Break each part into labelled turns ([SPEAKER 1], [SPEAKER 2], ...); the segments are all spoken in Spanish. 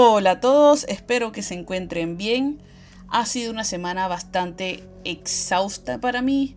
[SPEAKER 1] Hola a todos, espero que se encuentren bien. Ha sido una semana bastante exhausta para mí,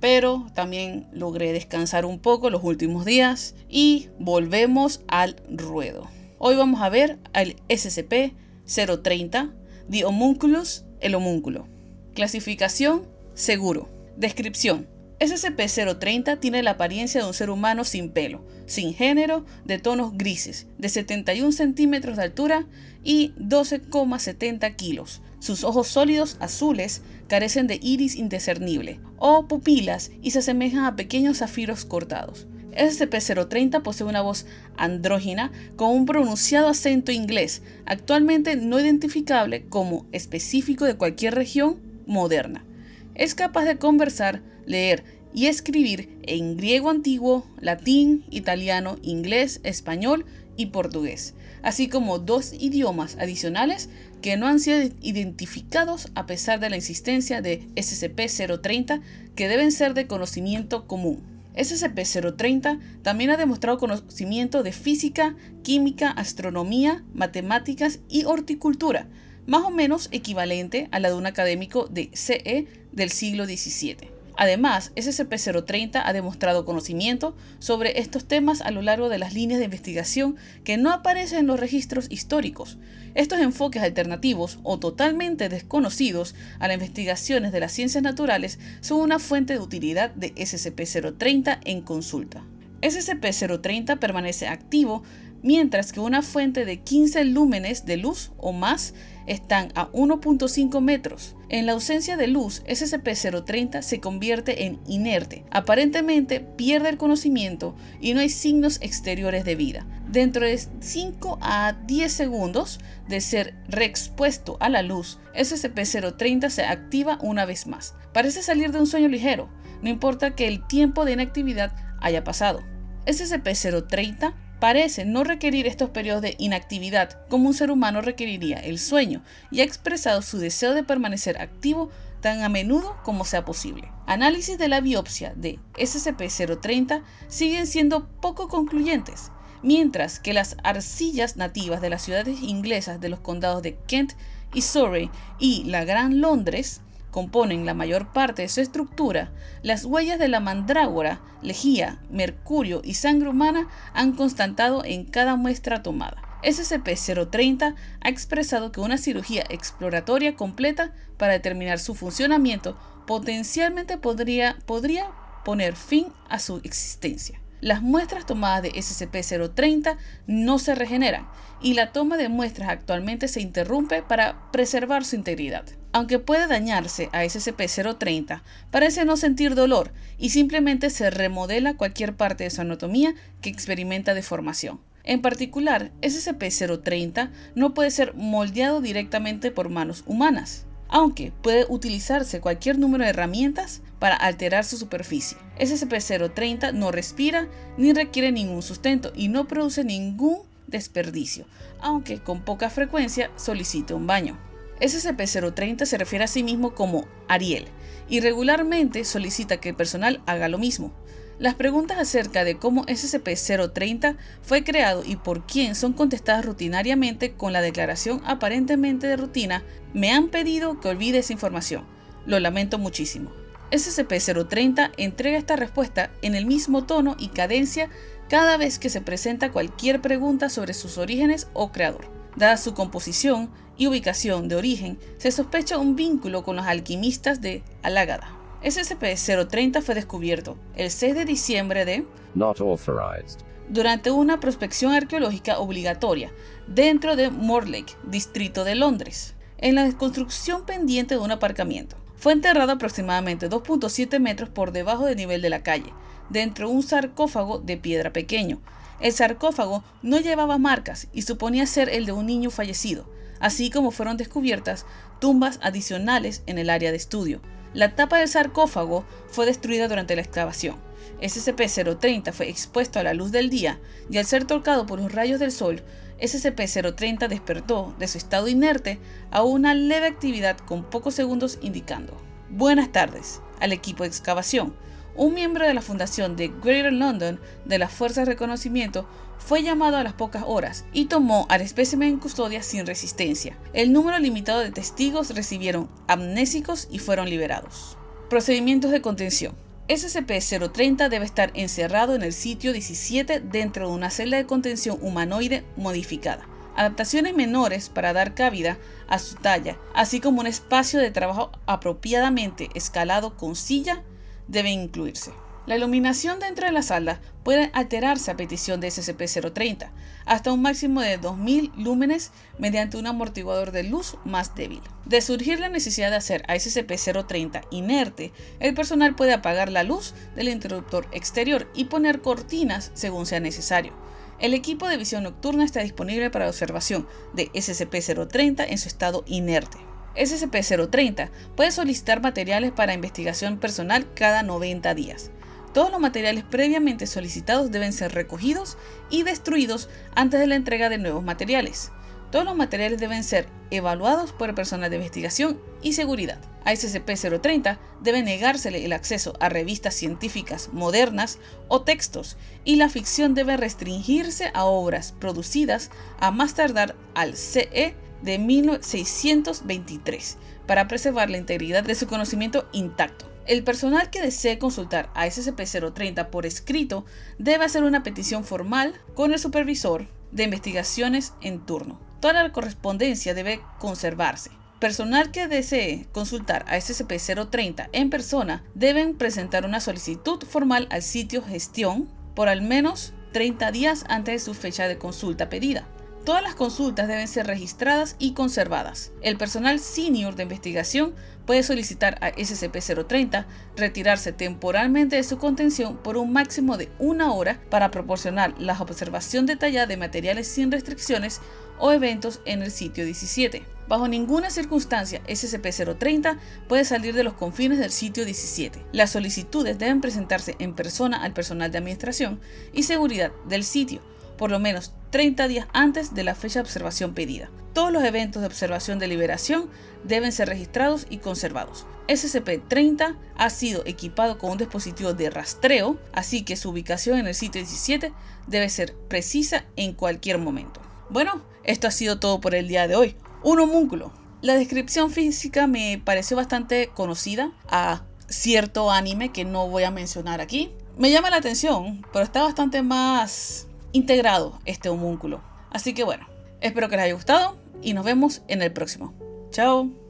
[SPEAKER 1] pero también logré descansar un poco los últimos días y volvemos al ruedo. Hoy vamos a ver al SCP-030, The Homunculus, el homúnculo. Clasificación, seguro. Descripción. SCP-030 tiene la apariencia de un ser humano sin pelo, sin género, de tonos grises, de 71 centímetros de altura y 12,70 kilos. Sus ojos sólidos azules carecen de iris indiscernible o pupilas y se asemejan a pequeños zafiros cortados. SCP-030 posee una voz andrógina con un pronunciado acento inglés, actualmente no identificable como específico de cualquier región moderna. Es capaz de conversar, leer y escribir en griego antiguo, latín, italiano, inglés, español y portugués, así como dos idiomas adicionales que no han sido identificados a pesar de la insistencia de SCP-030 que deben ser de conocimiento común. SCP-030 también ha demostrado conocimiento de física, química, astronomía, matemáticas y horticultura, más o menos equivalente a la de un académico de CE del siglo XVII. Además, SCP-030 ha demostrado conocimiento sobre estos temas a lo largo de las líneas de investigación que no aparecen en los registros históricos. Estos enfoques alternativos o totalmente desconocidos a las investigaciones de las ciencias naturales son una fuente de utilidad de SCP-030 en consulta. SCP-030 permanece activo mientras que una fuente de 15 lúmenes de luz o más están a 1.5 metros. En la ausencia de luz, SCP-030 se convierte en inerte. Aparentemente pierde el conocimiento y no hay signos exteriores de vida. Dentro de 5 a 10 segundos de ser reexpuesto a la luz, SCP-030 se activa una vez más. Parece salir de un sueño ligero, no importa que el tiempo de inactividad haya pasado. SCP-030 parece no requerir estos periodos de inactividad como un ser humano requeriría el sueño y ha expresado su deseo de permanecer activo tan a menudo como sea posible. Análisis de la biopsia de SCP-030 siguen siendo poco concluyentes, mientras que las arcillas nativas de las ciudades inglesas de los condados de Kent y Surrey y la Gran Londres componen la mayor parte de su estructura, las huellas de la mandrágora, lejía, mercurio y sangre humana han constatado en cada muestra tomada. SCP-030 ha expresado que una cirugía exploratoria completa para determinar su funcionamiento potencialmente podría, podría poner fin a su existencia. Las muestras tomadas de SCP-030 no se regeneran y la toma de muestras actualmente se interrumpe para preservar su integridad. Aunque puede dañarse a SCP-030, parece no sentir dolor y simplemente se remodela cualquier parte de su anatomía que experimenta deformación. En particular, SCP-030 no puede ser moldeado directamente por manos humanas, aunque puede utilizarse cualquier número de herramientas para alterar su superficie. SCP-030 no respira ni requiere ningún sustento y no produce ningún desperdicio, aunque con poca frecuencia solicite un baño. SCP-030 se refiere a sí mismo como Ariel y regularmente solicita que el personal haga lo mismo. Las preguntas acerca de cómo SCP-030 fue creado y por quién son contestadas rutinariamente con la declaración aparentemente de rutina me han pedido que olvide esa información. Lo lamento muchísimo. SCP-030 entrega esta respuesta en el mismo tono y cadencia cada vez que se presenta cualquier pregunta sobre sus orígenes o creador. Dada su composición y ubicación de origen, se sospecha un vínculo con los alquimistas de Alágada. SCP-030 fue descubierto el 6 de diciembre de durante una prospección arqueológica obligatoria dentro de Morlake, distrito de Londres, en la construcción pendiente de un aparcamiento. Fue enterrado aproximadamente 2.7 metros por debajo del nivel de la calle, dentro de un sarcófago de piedra pequeño, el sarcófago no llevaba marcas y suponía ser el de un niño fallecido, así como fueron descubiertas tumbas adicionales en el área de estudio. La tapa del sarcófago fue destruida durante la excavación. SCP-030 fue expuesto a la luz del día y al ser tocado por los rayos del sol, SCP-030 despertó de su estado inerte a una leve actividad con pocos segundos indicando Buenas tardes al equipo de excavación. Un miembro de la fundación de Greater London de las Fuerzas de Reconocimiento fue llamado a las pocas horas y tomó al espécimen en custodia sin resistencia. El número limitado de testigos recibieron amnésicos y fueron liberados. Procedimientos de contención. SCP-030 debe estar encerrado en el sitio 17 dentro de una celda de contención humanoide modificada. Adaptaciones menores para dar cabida a su talla, así como un espacio de trabajo apropiadamente escalado con silla, deben incluirse. La iluminación dentro de la sala puede alterarse a petición de SCP-030 hasta un máximo de 2000 lúmenes mediante un amortiguador de luz más débil. De surgir la necesidad de hacer a SCP-030 inerte, el personal puede apagar la luz del interruptor exterior y poner cortinas según sea necesario. El equipo de visión nocturna está disponible para observación de SCP-030 en su estado inerte. SCP-030 puede solicitar materiales para investigación personal cada 90 días. Todos los materiales previamente solicitados deben ser recogidos y destruidos antes de la entrega de nuevos materiales. Todos los materiales deben ser evaluados por el personal de investigación y seguridad. A SCP-030 debe negársele el acceso a revistas científicas modernas o textos y la ficción debe restringirse a obras producidas a más tardar al CE de 1623 para preservar la integridad de su conocimiento intacto. El personal que desee consultar a SCP-030 por escrito debe hacer una petición formal con el supervisor de investigaciones en turno. Toda la correspondencia debe conservarse. Personal que desee consultar a SCP-030 en persona deben presentar una solicitud formal al sitio gestión por al menos 30 días antes de su fecha de consulta pedida. Todas las consultas deben ser registradas y conservadas. El personal senior de investigación puede solicitar a SCP-030 retirarse temporalmente de su contención por un máximo de una hora para proporcionar la observación detallada de materiales sin restricciones o eventos en el sitio 17. Bajo ninguna circunstancia, SCP-030 puede salir de los confines del sitio 17. Las solicitudes deben presentarse en persona al personal de administración y seguridad del sitio por lo menos 30 días antes de la fecha de observación pedida. Todos los eventos de observación de liberación deben ser registrados y conservados. SCP-30 ha sido equipado con un dispositivo de rastreo, así que su ubicación en el sitio 17 debe ser precisa en cualquier momento. Bueno, esto ha sido todo por el día de hoy. Un homúnculo. La descripción física me pareció bastante conocida a cierto anime que no voy a mencionar aquí. Me llama la atención, pero está bastante más integrado este homúnculo. Así que bueno, espero que les haya gustado y nos vemos en el próximo. Chao.